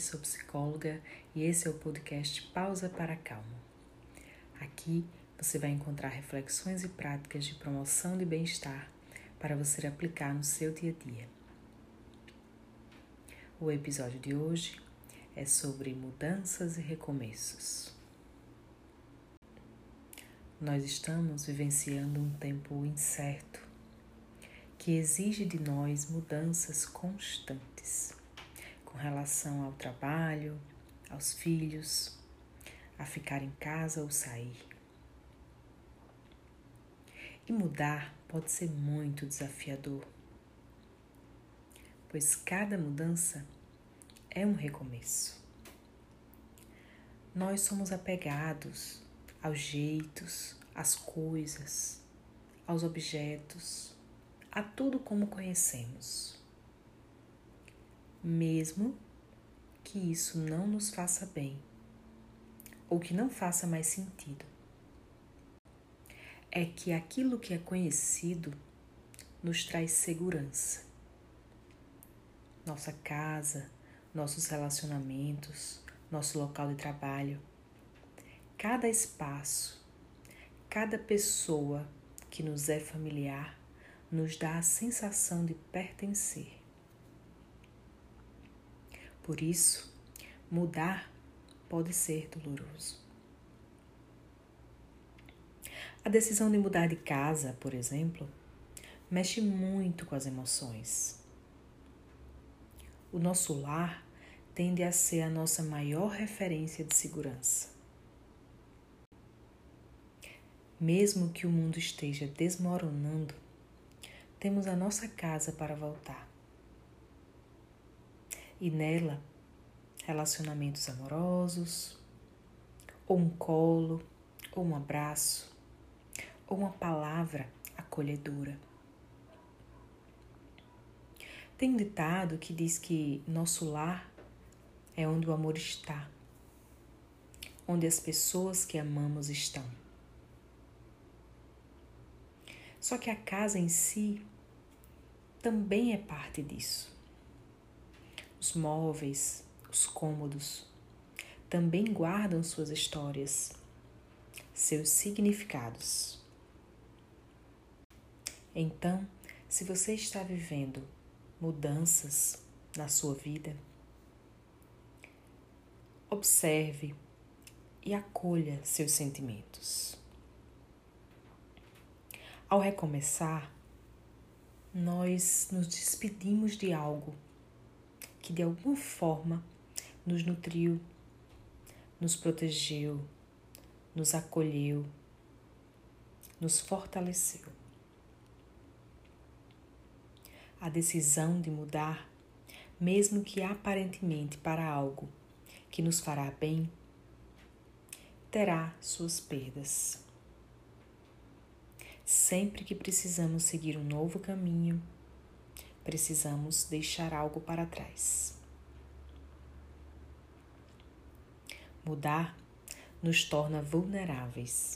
sou psicóloga e esse é o podcast Pausa para Calma. Aqui você vai encontrar reflexões e práticas de promoção de bem-estar para você aplicar no seu dia a dia. O episódio de hoje é sobre mudanças e recomeços. Nós estamos vivenciando um tempo incerto que exige de nós mudanças constantes com relação ao trabalho, aos filhos, a ficar em casa ou sair. E mudar pode ser muito desafiador, pois cada mudança é um recomeço. Nós somos apegados aos jeitos, às coisas, aos objetos, a tudo como conhecemos mesmo que isso não nos faça bem ou que não faça mais sentido. É que aquilo que é conhecido nos traz segurança. Nossa casa, nossos relacionamentos, nosso local de trabalho, cada espaço, cada pessoa que nos é familiar nos dá a sensação de pertencer. Por isso, mudar pode ser doloroso. A decisão de mudar de casa, por exemplo, mexe muito com as emoções. O nosso lar tende a ser a nossa maior referência de segurança. Mesmo que o mundo esteja desmoronando, temos a nossa casa para voltar e nela relacionamentos amorosos, ou um colo, ou um abraço, ou uma palavra acolhedora. Tem um ditado que diz que nosso lar é onde o amor está, onde as pessoas que amamos estão. Só que a casa em si também é parte disso os móveis, os cômodos, também guardam suas histórias, seus significados. Então, se você está vivendo mudanças na sua vida, observe e acolha seus sentimentos. Ao recomeçar, nós nos despedimos de algo que de alguma forma nos nutriu, nos protegeu, nos acolheu, nos fortaleceu. A decisão de mudar, mesmo que aparentemente para algo que nos fará bem, terá suas perdas. Sempre que precisamos seguir um novo caminho, precisamos deixar algo para trás. Mudar nos torna vulneráveis.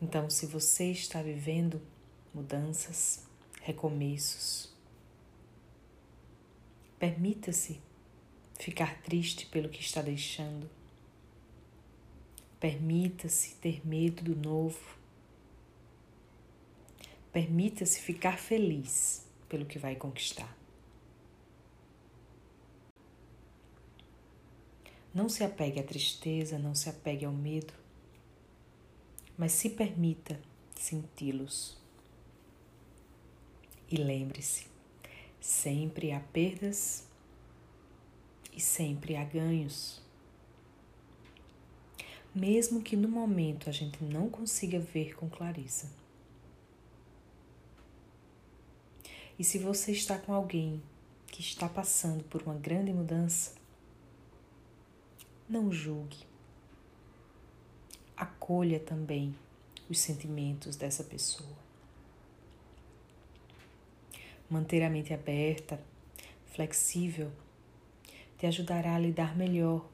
Então, se você está vivendo mudanças, recomeços, permita-se ficar triste pelo que está deixando. Permita-se ter medo do novo Permita-se ficar feliz pelo que vai conquistar. Não se apegue à tristeza, não se apegue ao medo, mas se permita senti-los. E lembre-se: sempre há perdas e sempre há ganhos. Mesmo que no momento a gente não consiga ver com clareza. E se você está com alguém que está passando por uma grande mudança, não julgue. Acolha também os sentimentos dessa pessoa. Manter a mente aberta, flexível, te ajudará a lidar melhor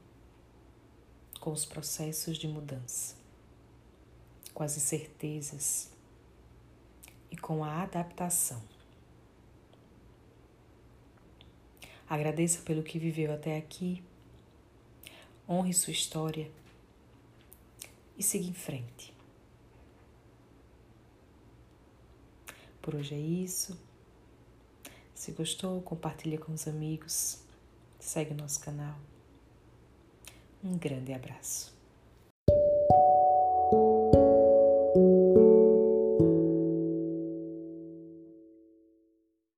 com os processos de mudança, com as incertezas e com a adaptação. Agradeça pelo que viveu até aqui. Honre sua história e siga em frente. Por hoje é isso. Se gostou, compartilha com os amigos. Segue o nosso canal. Um grande abraço.